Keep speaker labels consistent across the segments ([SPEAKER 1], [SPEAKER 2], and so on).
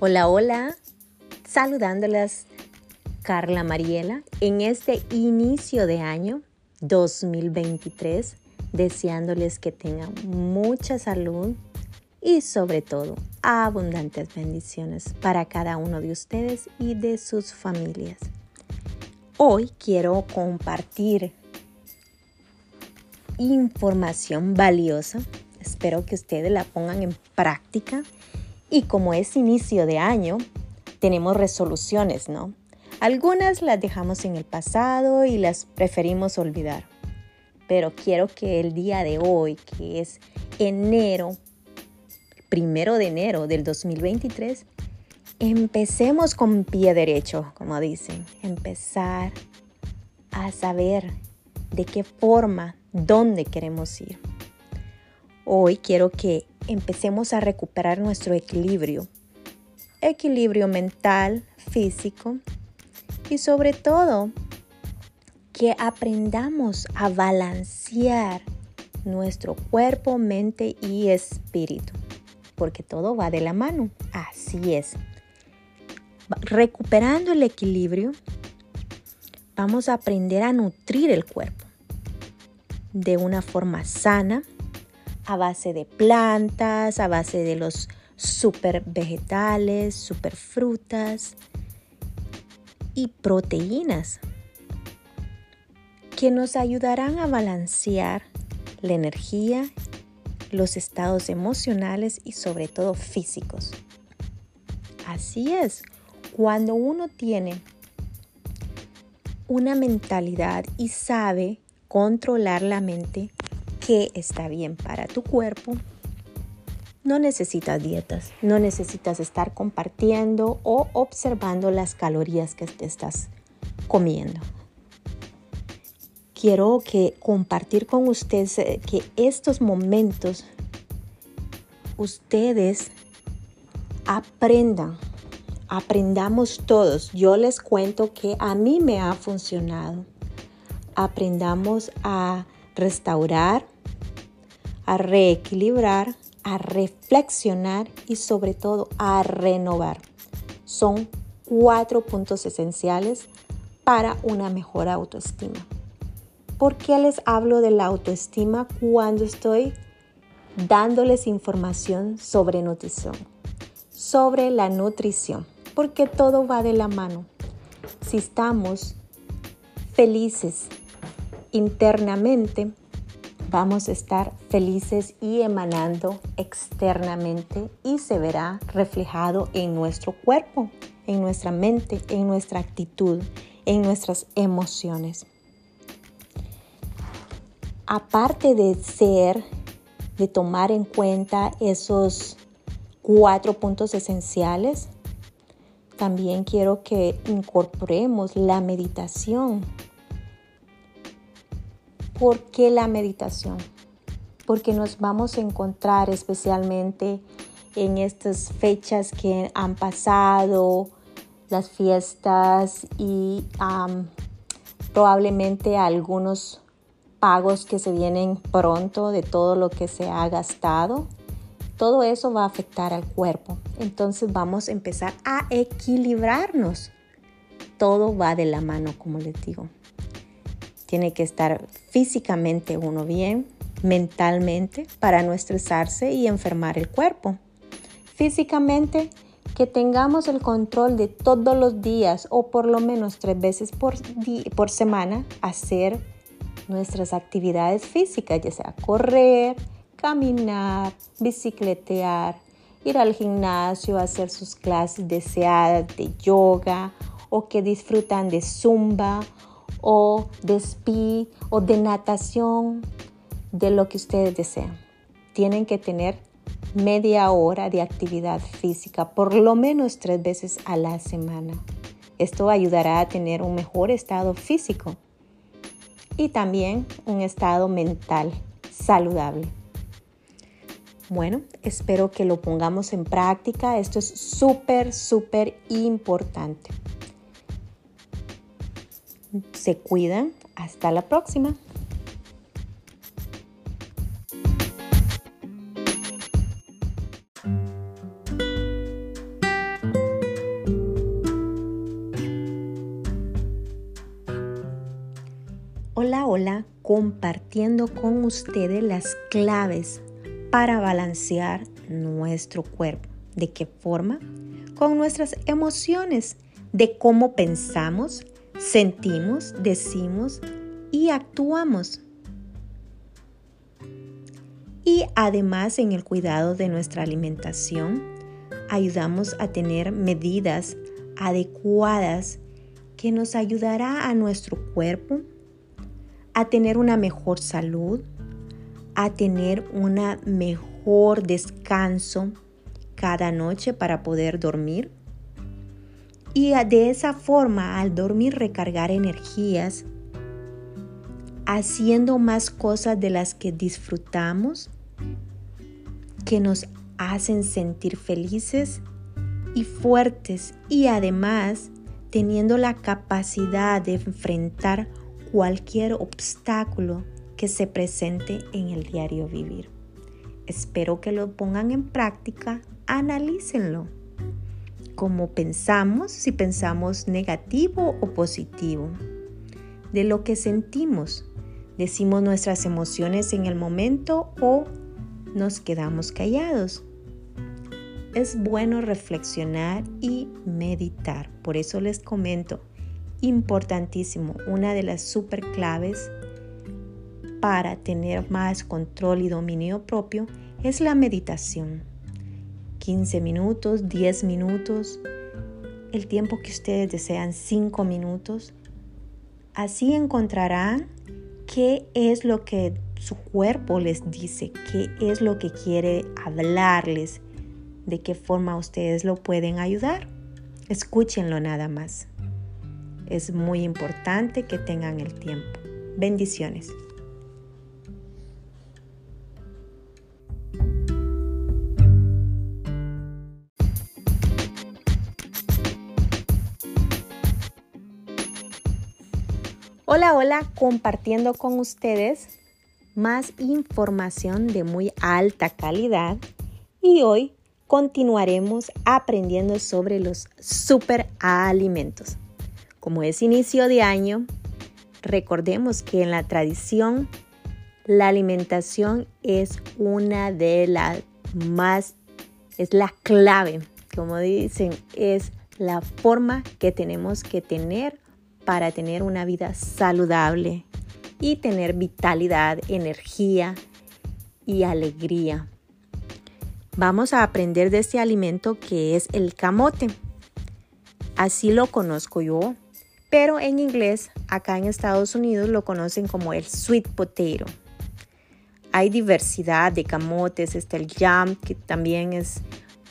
[SPEAKER 1] Hola, hola, saludándolas Carla Mariela en este inicio de año 2023, deseándoles que tengan mucha salud y sobre todo abundantes bendiciones para cada uno de ustedes y de sus familias. Hoy quiero compartir información valiosa. Espero que ustedes la pongan en práctica y como es inicio de año, tenemos resoluciones, ¿no? Algunas las dejamos en el pasado y las preferimos olvidar. Pero quiero que el día de hoy, que es enero, primero de enero del 2023, empecemos con pie derecho, como dicen. Empezar a saber de qué forma, dónde queremos ir. Hoy quiero que empecemos a recuperar nuestro equilibrio. Equilibrio mental, físico y sobre todo que aprendamos a balancear nuestro cuerpo, mente y espíritu. Porque todo va de la mano. Así es. Recuperando el equilibrio, vamos a aprender a nutrir el cuerpo de una forma sana a base de plantas, a base de los super vegetales, super frutas y proteínas que nos ayudarán a balancear la energía, los estados emocionales y sobre todo físicos. Así es, cuando uno tiene una mentalidad y sabe controlar la mente, que está bien para tu cuerpo, no necesitas dietas, no necesitas estar compartiendo o observando las calorías que te estás comiendo. Quiero que compartir con ustedes eh, que estos momentos ustedes aprendan, aprendamos todos. Yo les cuento que a mí me ha funcionado. Aprendamos a restaurar, a reequilibrar, a reflexionar y sobre todo a renovar. Son cuatro puntos esenciales para una mejor autoestima. ¿Por qué les hablo de la autoestima cuando estoy dándoles información sobre nutrición? Sobre la nutrición, porque todo va de la mano. Si estamos felices internamente, vamos a estar felices y emanando externamente y se verá reflejado en nuestro cuerpo, en nuestra mente, en nuestra actitud, en nuestras emociones. Aparte de ser, de tomar en cuenta esos cuatro puntos esenciales, también quiero que incorporemos la meditación ¿Por qué la meditación? Porque nos vamos a encontrar especialmente en estas fechas que han pasado, las fiestas y probablemente algunos pagos que se vienen pronto de todo lo que se ha gastado. Todo eso va a afectar al cuerpo. Entonces vamos a empezar a equilibrarnos. Todo va de la mano, como les digo. Tiene que estar físicamente uno bien, mentalmente, para no estresarse y enfermar el cuerpo. Físicamente, que tengamos el control de todos los días o por lo menos tres veces por, semana hacer nuestras actividades físicas, ya sea correr, caminar, bicicletear, ir al gimnasio, hacer sus clases deseadas de yoga o que disfrutan de zumba o de speed o de natación, de lo que ustedes desean. Tienen que tener media hora de actividad física, por lo menos tres veces a la semana. Esto ayudará a tener un mejor estado físico y también un estado mental saludable. Bueno, espero que lo pongamos en práctica. Esto es súper, súper importante se cuidan. Hasta la próxima. Hola, hola, compartiendo con ustedes las claves para balancear nuestro cuerpo. ¿De qué forma? Con nuestras emociones, de cómo pensamos, sentimos, decimos y actuamos. Y además en el cuidado de nuestra alimentación, ayudamos a tener medidas adecuadas que nos ayudará a nuestro cuerpo a tener una mejor salud, a tener un mejor descanso cada noche para poder dormir. Y de esa forma, al dormir, recargar energías, haciendo más cosas de las que disfrutamos, que nos hacen sentir felices y fuertes y además teniendo la capacidad de enfrentar cualquier obstáculo que se presente en el diario vivir. Espero que lo pongan en práctica, analícenlo. Cómo pensamos, si pensamos negativo o positivo. De lo que sentimos. Decimos nuestras emociones en el momento o nos quedamos callados. Es bueno reflexionar y meditar. Por eso les comento, importantísimo, una de las super claves para tener más control y dominio propio es la meditación. 15 minutos, 10 minutos, el tiempo que ustedes desean, 5 minutos. Así encontrarán qué es lo que su cuerpo les dice, qué es lo que quiere hablarles, de qué forma ustedes lo pueden ayudar. Escúchenlo nada más. Es muy importante que tengan el tiempo. Bendiciones. Hola, hola, compartiendo con ustedes más información de muy alta calidad y hoy continuaremos aprendiendo sobre los superalimentos. Como es inicio de año, recordemos que en la tradición la alimentación es una de las más, es la clave, como dicen, es la forma que tenemos que tener para tener una vida saludable y tener vitalidad, energía y alegría. Vamos a aprender de este alimento que es el camote. Así lo conozco yo, pero en inglés, acá en Estados Unidos lo conocen como el sweet potato. Hay diversidad de camotes, está el jam, que también es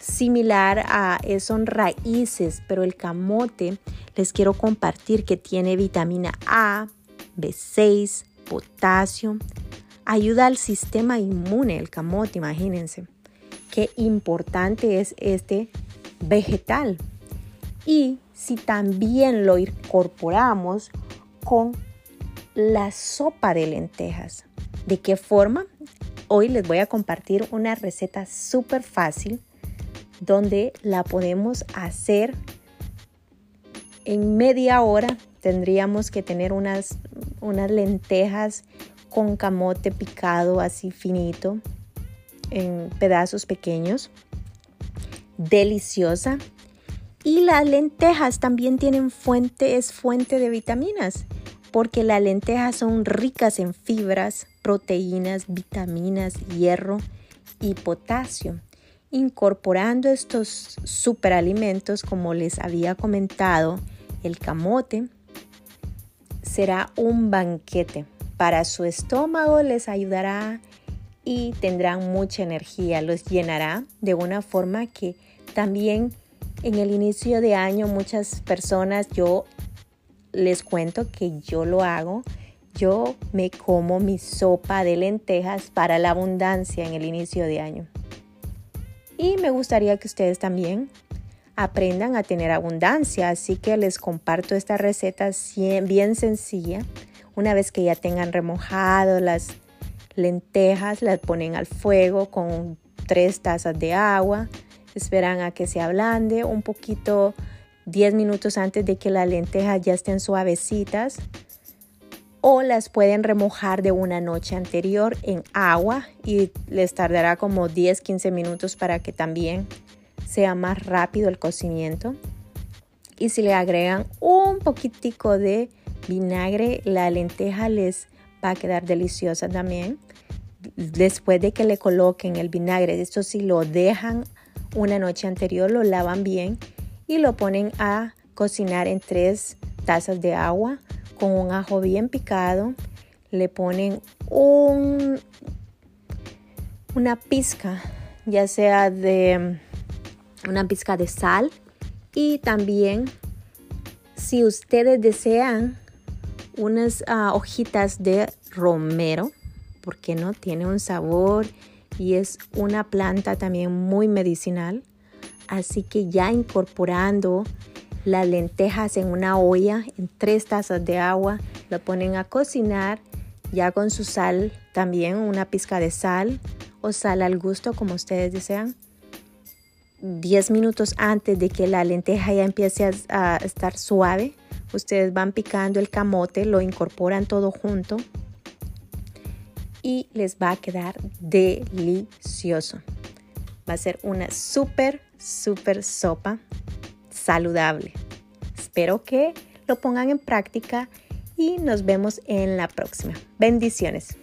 [SPEAKER 1] similar a, eh, son raíces, pero el camote les quiero compartir que tiene vitamina A, B6, potasio, ayuda al sistema inmune, el camote, imagínense. Qué importante es este vegetal. Y si también lo incorporamos con la sopa de lentejas. ¿De qué forma? Hoy les voy a compartir una receta súper fácil donde la podemos hacer en media hora. Tendríamos que tener unas, unas lentejas con camote picado así finito en pedazos pequeños. Deliciosa. Y las lentejas también tienen fuente, es fuente de vitaminas, porque las lentejas son ricas en fibras, proteínas, vitaminas, hierro y potasio incorporando estos superalimentos, como les había comentado, el camote será un banquete. Para su estómago les ayudará y tendrán mucha energía, los llenará de una forma que también en el inicio de año muchas personas, yo les cuento que yo lo hago, yo me como mi sopa de lentejas para la abundancia en el inicio de año. Y me gustaría que ustedes también aprendan a tener abundancia, así que les comparto esta receta bien sencilla. Una vez que ya tengan remojado las lentejas, las ponen al fuego con tres tazas de agua, esperan a que se ablande un poquito 10 minutos antes de que las lentejas ya estén suavecitas o las pueden remojar de una noche anterior en agua y les tardará como 10-15 minutos para que también sea más rápido el cocimiento. Y si le agregan un poquitico de vinagre, la lenteja les va a quedar deliciosa también. Después de que le coloquen el vinagre, esto si lo dejan una noche anterior, lo lavan bien y lo ponen a cocinar en tres tazas de agua con un ajo bien picado. Le ponen un, una pizca, ya sea de una pizca de sal y también si ustedes desean unas ah, hojitas de romero, porque no tiene un sabor y es una planta también muy medicinal. Así que ya incorporando las lentejas en una olla, en tres tazas de agua, lo ponen a cocinar ya con su sal, también una pizca de sal o sal al gusto como ustedes desean. 10 minutos antes de que la lenteja ya empiece a, a estar suave, ustedes van picando el camote, lo incorporan todo junto y les va a quedar delicioso. Va a ser una súper, súper sopa saludable. Espero que lo pongan en práctica y nos vemos en la próxima. Bendiciones.